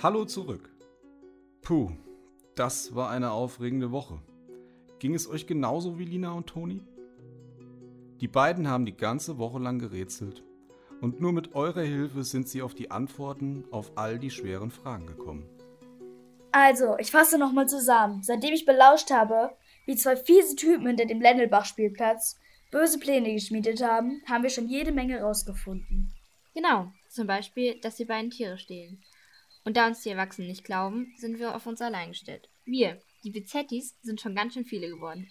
Hallo zurück. Puh, das war eine aufregende Woche. Ging es euch genauso wie Lina und Toni? Die beiden haben die ganze Woche lang gerätselt und nur mit eurer Hilfe sind sie auf die Antworten auf all die schweren Fragen gekommen. Also, ich fasse nochmal zusammen. Seitdem ich belauscht habe, wie zwei fiese Typen hinter dem Lendelbach-Spielplatz böse Pläne geschmiedet haben, haben wir schon jede Menge rausgefunden. Genau, zum Beispiel, dass die beiden Tiere stehlen. Und da uns die Erwachsenen nicht glauben, sind wir auf uns allein gestellt. Wir, die Bizzettis, sind schon ganz schön viele geworden.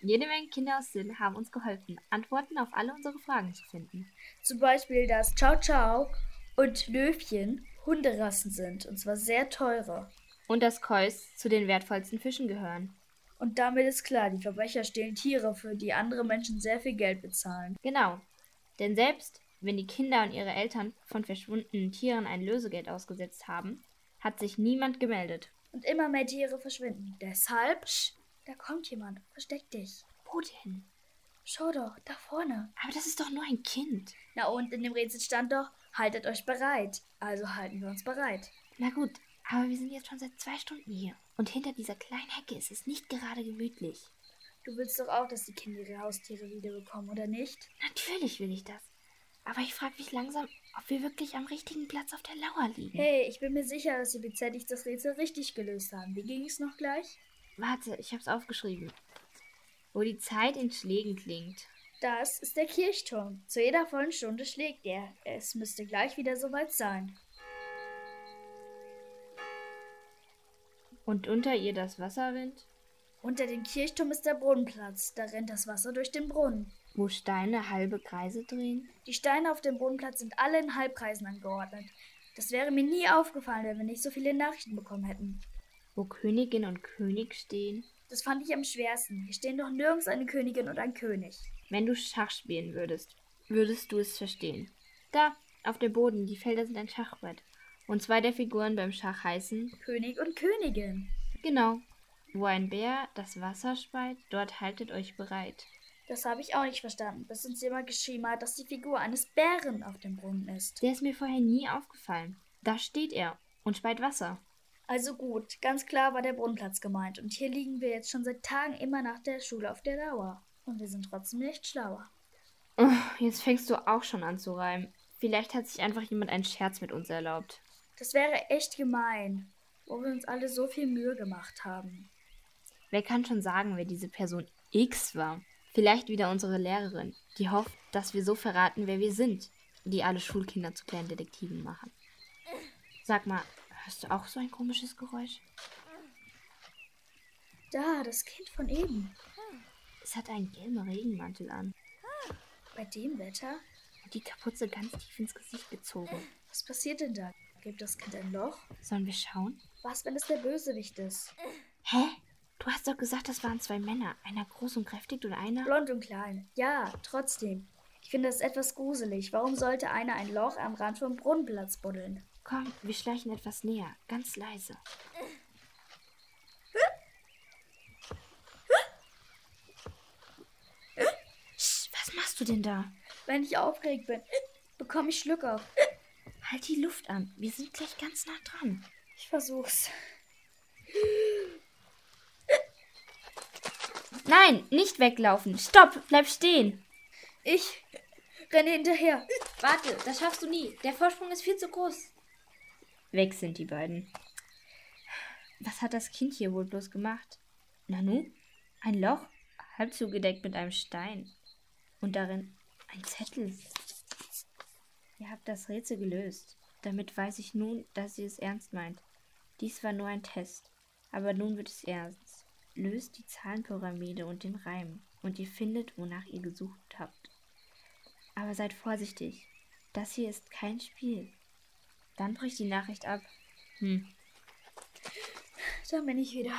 Jede Menge Kinder aus Sill haben uns geholfen, Antworten auf alle unsere Fragen zu finden. Zum Beispiel, dass Ciao Ciao und Löwchen Hunderassen sind, und zwar sehr teure. Und dass Kois zu den wertvollsten Fischen gehören. Und damit ist klar, die Verbrecher stehlen Tiere, für die andere Menschen sehr viel Geld bezahlen. Genau. Denn selbst wenn die Kinder und ihre Eltern von verschwundenen Tieren ein Lösegeld ausgesetzt haben, hat sich niemand gemeldet. Und immer mehr Tiere verschwinden. Deshalb, Sch, da kommt jemand. Versteck dich. Wo denn? Schau doch, da vorne. Aber das ist doch nur ein Kind. Na und in dem Rätsel stand doch, haltet euch bereit. Also halten wir uns bereit. Na gut, aber wir sind jetzt schon seit zwei Stunden hier. Und hinter dieser kleinen Hecke ist es nicht gerade gemütlich. Du willst doch auch, dass die Kinder ihre Haustiere wiederbekommen, oder nicht? Natürlich will ich das. Aber ich frage mich langsam, ob wir wirklich am richtigen Platz auf der Lauer liegen. Hey, ich bin mir sicher, dass die Bezettis das Rätsel richtig gelöst haben. Wie ging es noch gleich? Warte, ich hab's aufgeschrieben. Wo die Zeit in Schlägen klingt. Das ist der Kirchturm. Zu jeder vollen Stunde schlägt er. Es müsste gleich wieder soweit sein. Und unter ihr das Wasser rinnt? Unter dem Kirchturm ist der Brunnenplatz. Da rennt das Wasser durch den Brunnen. Wo Steine halbe Kreise drehen? Die Steine auf dem Brunnenplatz sind alle in Halbkreisen angeordnet. Das wäre mir nie aufgefallen, wenn wir nicht so viele Nachrichten bekommen hätten. Wo Königin und König stehen? Das fand ich am schwersten. Hier stehen doch nirgends eine Königin und ein König. Wenn du Schach spielen würdest, würdest du es verstehen. Da, auf dem Boden, die Felder sind ein Schachbrett. Und zwei der Figuren beim Schach heißen König und Königin. Genau. Wo ein Bär das Wasser speit, dort haltet euch bereit. Das habe ich auch nicht verstanden, bis uns jemand geschrieben hat, dass die Figur eines Bären auf dem Brunnen ist. Der ist mir vorher nie aufgefallen. Da steht er und speit Wasser. Also gut, ganz klar war der Brunnenplatz gemeint. Und hier liegen wir jetzt schon seit Tagen immer nach der Schule auf der Lauer. Und wir sind trotzdem nicht schlauer. Oh, jetzt fängst du auch schon an zu reimen. Vielleicht hat sich einfach jemand einen Scherz mit uns erlaubt. Das wäre echt gemein, wo wir uns alle so viel Mühe gemacht haben. Wer kann schon sagen, wer diese Person X war? Vielleicht wieder unsere Lehrerin, die hofft, dass wir so verraten, wer wir sind, die alle Schulkinder zu kleinen Detektiven machen. Sag mal, hörst du auch so ein komisches Geräusch? Da, das Kind von eben. Es hat einen gelben Regenmantel an. Bei dem Wetter? Und die Kapuze ganz tief ins Gesicht gezogen. Was passiert denn da? Gibt das Kind ein Loch? Sollen wir schauen? Was, wenn es der Bösewicht ist? Hä? Du hast doch gesagt, das waren zwei Männer. Einer groß und kräftig und einer. Blond und klein. Ja, trotzdem. Ich finde das etwas gruselig. Warum sollte einer ein Loch am Rand vom Brunnenplatz buddeln? Komm, wir schleichen etwas näher. Ganz leise. Sch, was machst du denn da? Wenn ich aufgeregt bin, bekomme ich Schluck auf. Halt die Luft an. Wir sind gleich ganz nah dran. Ich versuch's. Nein, nicht weglaufen. Stopp, bleib stehen. Ich renne hinterher. Warte, das schaffst du nie. Der Vorsprung ist viel zu groß. Weg sind die beiden. Was hat das Kind hier wohl bloß gemacht? Nanu? Ein Loch, halb zugedeckt mit einem Stein. Und darin ein Zettel. Ihr habt das Rätsel gelöst. Damit weiß ich nun, dass ihr es ernst meint. Dies war nur ein Test. Aber nun wird es ernst. Löst die Zahlenpyramide und den Reim. Und ihr findet, wonach ihr gesucht habt. Aber seid vorsichtig. Das hier ist kein Spiel. Dann bricht die Nachricht ab. Hm. Da bin ich wieder.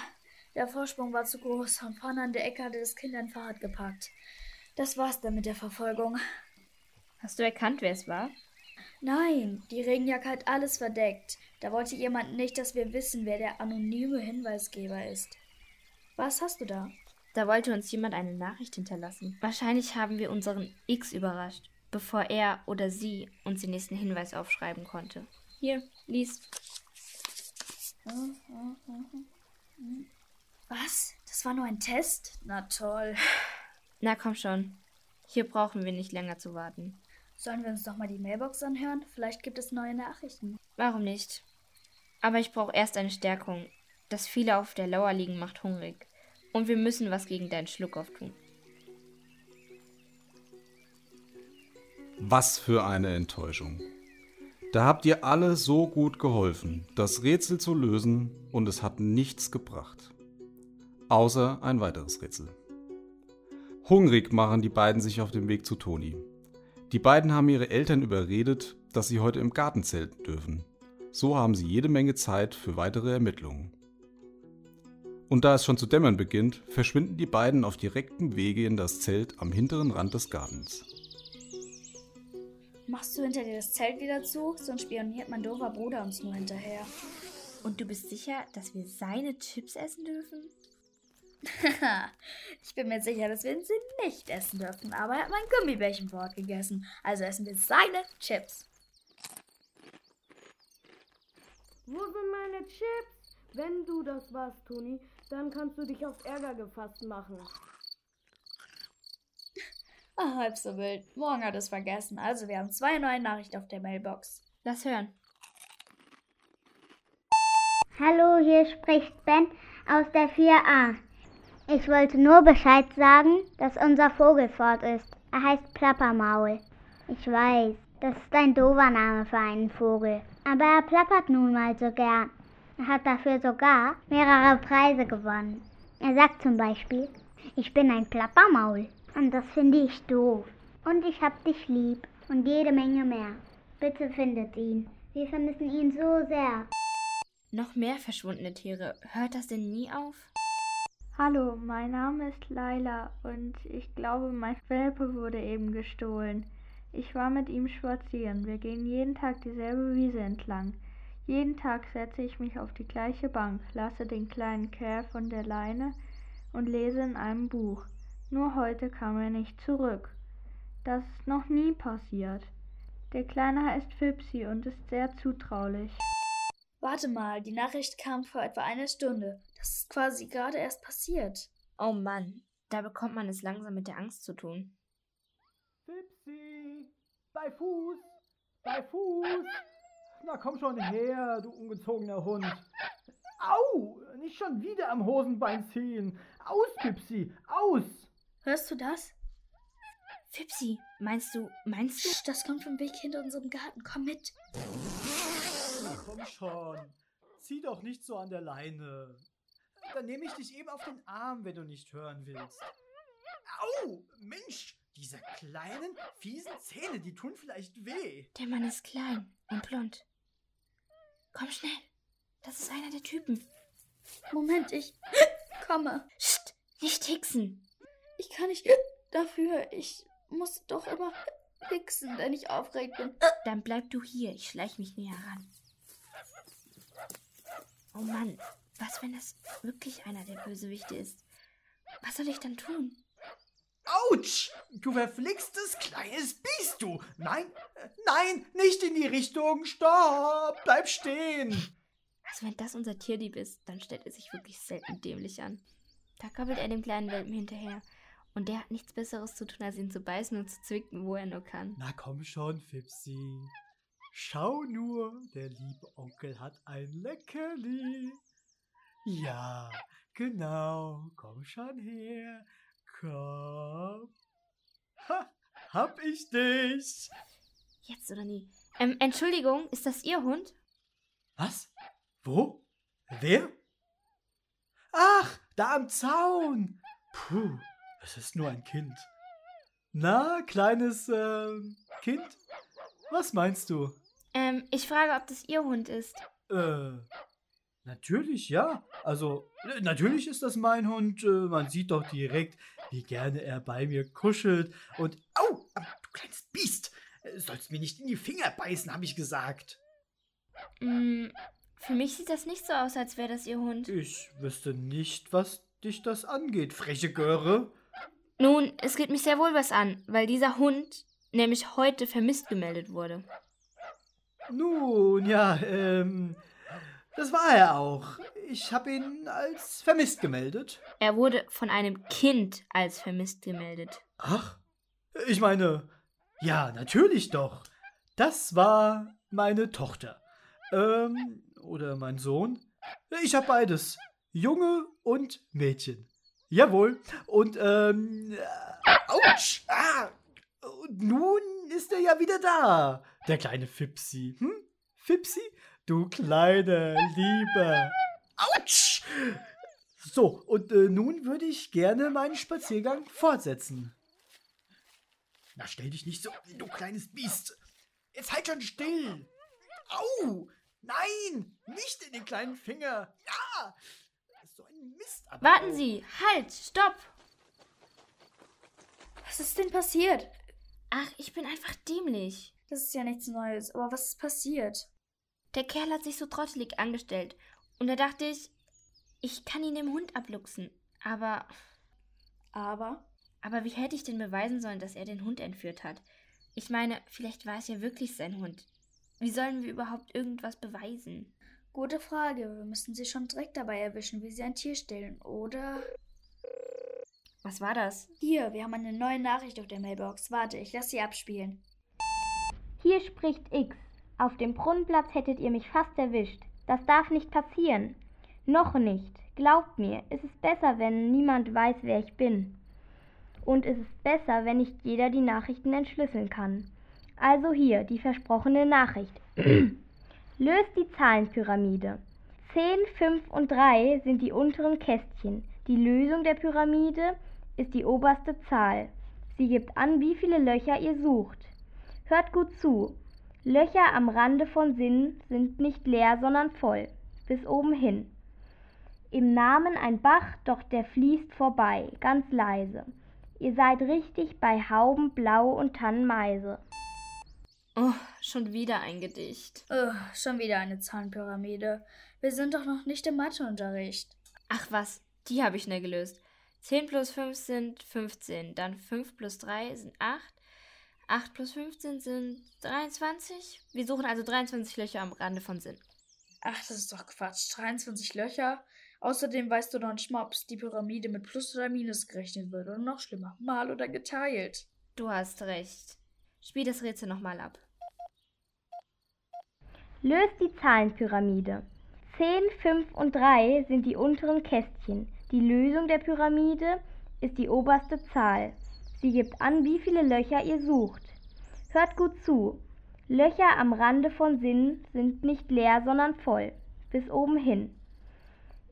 Der Vorsprung war zu groß und vorne an der Ecke hatte das Kind ein Fahrrad geparkt. Das war's dann mit der Verfolgung. Hast du erkannt, wer es war? Nein, die Regenjacke hat alles verdeckt. Da wollte jemand nicht, dass wir wissen, wer der anonyme Hinweisgeber ist. Was hast du da? Da wollte uns jemand eine Nachricht hinterlassen. Wahrscheinlich haben wir unseren X überrascht, bevor er oder sie uns den nächsten Hinweis aufschreiben konnte. Hier, lies. Was? Das war nur ein Test? Na toll. Na komm schon. Hier brauchen wir nicht länger zu warten. Sollen wir uns doch mal die Mailbox anhören? Vielleicht gibt es neue Nachrichten. Warum nicht? Aber ich brauche erst eine Stärkung. Das viele auf der Lauer liegen macht hungrig. Und wir müssen was gegen deinen Schluckauf tun. Was für eine Enttäuschung. Da habt ihr alle so gut geholfen, das Rätsel zu lösen, und es hat nichts gebracht. Außer ein weiteres Rätsel. Hungrig machen die beiden sich auf den Weg zu Toni. Die beiden haben ihre Eltern überredet, dass sie heute im Garten zelten dürfen. So haben sie jede Menge Zeit für weitere Ermittlungen. Und da es schon zu dämmern beginnt, verschwinden die beiden auf direktem Wege in das Zelt am hinteren Rand des Gartens. Machst du hinter dir das Zelt wieder zu? Sonst spioniert mein doofer Bruder uns nur hinterher. Und du bist sicher, dass wir seine Chips essen dürfen? ich bin mir sicher, dass wir sie nicht essen dürfen, aber er hat mein Gummibärchen vor gegessen. Also essen wir seine Chips. Wo sind meine Chips? Wenn du das warst, Toni, dann kannst du dich auf Ärger gefasst machen. Ah, halb so wild. Morgen hat es vergessen. Also, wir haben zwei neue Nachrichten auf der Mailbox. Lass hören. Hallo, hier spricht Ben aus der 4a. Ich wollte nur Bescheid sagen, dass unser Vogel fort ist. Er heißt Plappermaul. Ich weiß, das ist ein doofer Name für einen Vogel. Aber er plappert nun mal so gern. Er hat dafür sogar mehrere Preise gewonnen. Er sagt zum Beispiel, ich bin ein Plappermaul. Und das finde ich doof. Und ich hab dich lieb. Und jede Menge mehr. Bitte findet ihn. Wir vermissen ihn so sehr. Noch mehr verschwundene Tiere. Hört das denn nie auf? Hallo, mein Name ist Laila und ich glaube, mein Welpe wurde eben gestohlen. Ich war mit ihm spazieren. Wir gehen jeden Tag dieselbe Wiese entlang. Jeden Tag setze ich mich auf die gleiche Bank, lasse den kleinen Kerl von der Leine und lese in einem Buch. Nur heute kam er nicht zurück. Das ist noch nie passiert. Der Kleine heißt Fipsi und ist sehr zutraulich. Warte mal, die Nachricht kam vor etwa einer Stunde. Das ist quasi gerade erst passiert. Oh Mann, da bekommt man es langsam mit der Angst zu tun. Fipsi, bei Fuß, bei Fuß. Na komm schon her, du ungezogener Hund. Au, nicht schon wieder am Hosenbein ziehen. Aus, Fipsi, aus. Hörst du das? Fipsi, meinst du, meinst du? Das kommt vom Weg hinter unserem Garten. Komm mit. Na komm schon. Zieh doch nicht so an der Leine. Dann nehme ich dich eben auf den Arm, wenn du nicht hören willst. Au! Mensch, diese kleinen, fiesen Zähne, die tun vielleicht weh. Der Mann ist klein und blond. Komm schnell. Das ist einer der Typen. Moment, ich komme. Psst, nicht hixen. Ich kann nicht dafür. Ich muss doch immer hixen, wenn ich aufgeregt bin. Dann bleib du hier. Ich schleich mich näher ran. Oh Mann, was, wenn das wirklich einer der Bösewichte ist? Was soll ich dann tun? Autsch! Du verflixtes kleines Biest, du! Nein, nein, nicht in die Richtung! Stopp! Bleib stehen! Also wenn das unser Tierdieb ist, dann stellt er sich wirklich selten dämlich an. Da krabbelt er dem kleinen Welpen hinterher. Und der hat nichts Besseres zu tun, als ihn zu beißen und zu zwicken, wo er nur kann. Na komm schon, Fipsi. Schau nur, der liebe Onkel hat ein Leckerli. Ja, genau. Komm schon her. Komm. Ha, hab ich dich. Jetzt oder nie. Ähm, Entschuldigung, ist das Ihr Hund? Was? Wo? Wer? Ach, da am Zaun. Puh, es ist nur ein Kind. Na, kleines ähm, Kind? Was meinst du? Ähm, ich frage, ob das Ihr Hund ist. Äh, natürlich ja. Also, äh, natürlich ist das mein Hund. Äh, man sieht doch direkt, wie gerne er bei mir kuschelt. Und, au, du kleines Biest, äh, sollst mir nicht in die Finger beißen, habe ich gesagt. Mm, für mich sieht das nicht so aus, als wäre das Ihr Hund. Ich wüsste nicht, was dich das angeht, freche Göre. Nun, es geht mich sehr wohl was an, weil dieser Hund nämlich heute vermisst gemeldet wurde. Nun, ja, ähm, Das war er auch. Ich habe ihn als vermisst gemeldet. Er wurde von einem Kind als vermisst gemeldet. Ach, ich meine, ja, natürlich doch. Das war meine Tochter. Ähm, oder mein Sohn. Ich habe beides. Junge und Mädchen. Jawohl. Und, ähm, ouch! Ah, und nun ist er ja wieder da. Der kleine Fipsi. Hm? Fipsi? Du kleine Liebe. Autsch! So, und äh, nun würde ich gerne meinen Spaziergang fortsetzen. Na, stell dich nicht so, du kleines Biest. Jetzt halt schon still. Au! Nein! Nicht in den kleinen Finger. Ja! So ein Mist. Aber Warten Sie! Halt! Stopp! Was ist denn passiert? Ach, ich bin einfach dämlich. Das ist ja nichts Neues, aber was ist passiert? Der Kerl hat sich so trottelig angestellt. Und da dachte ich, ich kann ihn dem Hund abluchsen. Aber. Aber? Aber wie hätte ich denn beweisen sollen, dass er den Hund entführt hat? Ich meine, vielleicht war es ja wirklich sein Hund. Wie sollen wir überhaupt irgendwas beweisen? Gute Frage. Wir müssen sie schon direkt dabei erwischen, wie sie ein Tier stehlen, oder? Was war das? Hier, wir haben eine neue Nachricht auf der Mailbox. Warte, ich lasse sie abspielen. Hier spricht X. Auf dem Brunnenplatz hättet ihr mich fast erwischt. Das darf nicht passieren. Noch nicht. Glaubt mir, es ist besser, wenn niemand weiß, wer ich bin. Und es ist besser, wenn nicht jeder die Nachrichten entschlüsseln kann. Also hier die versprochene Nachricht. Löst die Zahlenpyramide. 10, 5 und 3 sind die unteren Kästchen. Die Lösung der Pyramide ist die oberste Zahl. Sie gibt an, wie viele Löcher ihr sucht. Hört gut zu. Löcher am Rande von Sinn sind nicht leer, sondern voll. Bis oben hin. Im Namen ein Bach, doch der fließt vorbei, ganz leise. Ihr seid richtig bei Hauben, Blau und Tannenmeise. Oh, schon wieder ein Gedicht. Oh, schon wieder eine Zahlenpyramide. Wir sind doch noch nicht im Matheunterricht. Ach was, die habe ich schnell gelöst. 10 plus 5 sind 15, dann 5 plus 3 sind 8, 8 plus 15 sind 23. Wir suchen also 23 Löcher am Rande von Sinn. Ach, das ist doch Quatsch. 23 Löcher. Außerdem weißt du noch nicht mal, ob es die Pyramide mit Plus oder Minus gerechnet wird. Oder noch schlimmer, mal oder geteilt. Du hast recht. Spiel das Rätsel nochmal ab. Löst die Zahlenpyramide. 10, 5 und 3 sind die unteren Kästchen. Die Lösung der Pyramide ist die oberste Zahl. Sie gibt an, wie viele Löcher ihr sucht. Hört gut zu. Löcher am Rande von Sinn sind nicht leer, sondern voll. Bis oben hin.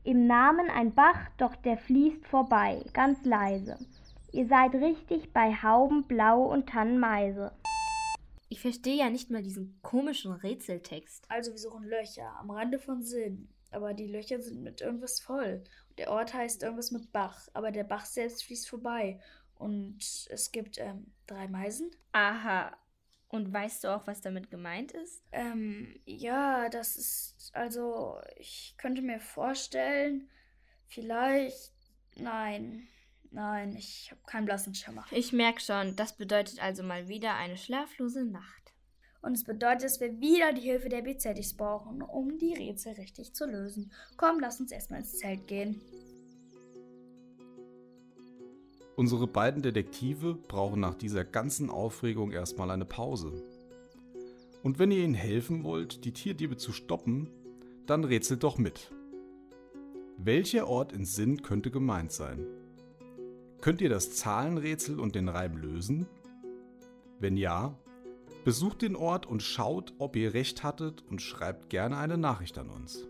Im Namen ein Bach, doch der fließt vorbei, ganz leise. Ihr seid richtig bei Hauben, Blau und Tannenmeise. Ich verstehe ja nicht mal diesen komischen Rätseltext. Also wir suchen Löcher am Rande von Sinn. Aber die Löcher sind mit irgendwas voll. Und der Ort heißt irgendwas mit Bach. Aber der Bach selbst fließt vorbei. Und es gibt ähm, drei Meisen. Aha. Und weißt du auch, was damit gemeint ist? Ähm, ja, das ist. Also, ich könnte mir vorstellen, vielleicht. Nein. Nein, ich habe keinen blassen Schimmer. Ich merke schon, das bedeutet also mal wieder eine schlaflose Nacht. Und es bedeutet, dass wir wieder die Hilfe der BZs brauchen, um die Rätsel richtig zu lösen. Komm, lass uns erstmal ins Zelt gehen. Unsere beiden Detektive brauchen nach dieser ganzen Aufregung erstmal eine Pause. Und wenn ihr ihnen helfen wollt, die Tierdiebe zu stoppen, dann rätselt doch mit. Welcher Ort in Sinn könnte gemeint sein? Könnt ihr das Zahlenrätsel und den Reim lösen? Wenn ja, besucht den Ort und schaut, ob ihr recht hattet und schreibt gerne eine Nachricht an uns.